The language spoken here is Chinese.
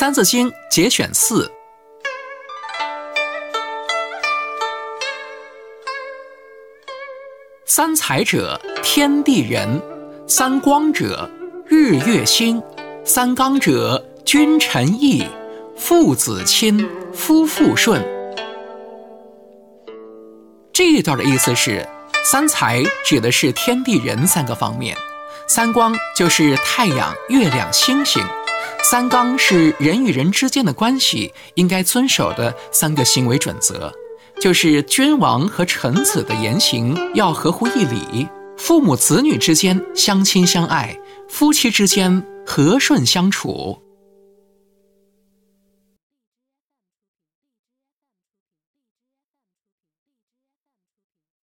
三字经》节选四：三才者，天地人；三光者，日月星；三纲者，君臣义；父子亲，夫妇顺。这一段的意思是，三才指的是天地人三个方面，三光就是太阳、月亮、星星。三纲是人与人之间的关系应该遵守的三个行为准则，就是君王和臣子的言行要合乎义理，父母子女之间相亲相爱，夫妻之间和顺相处。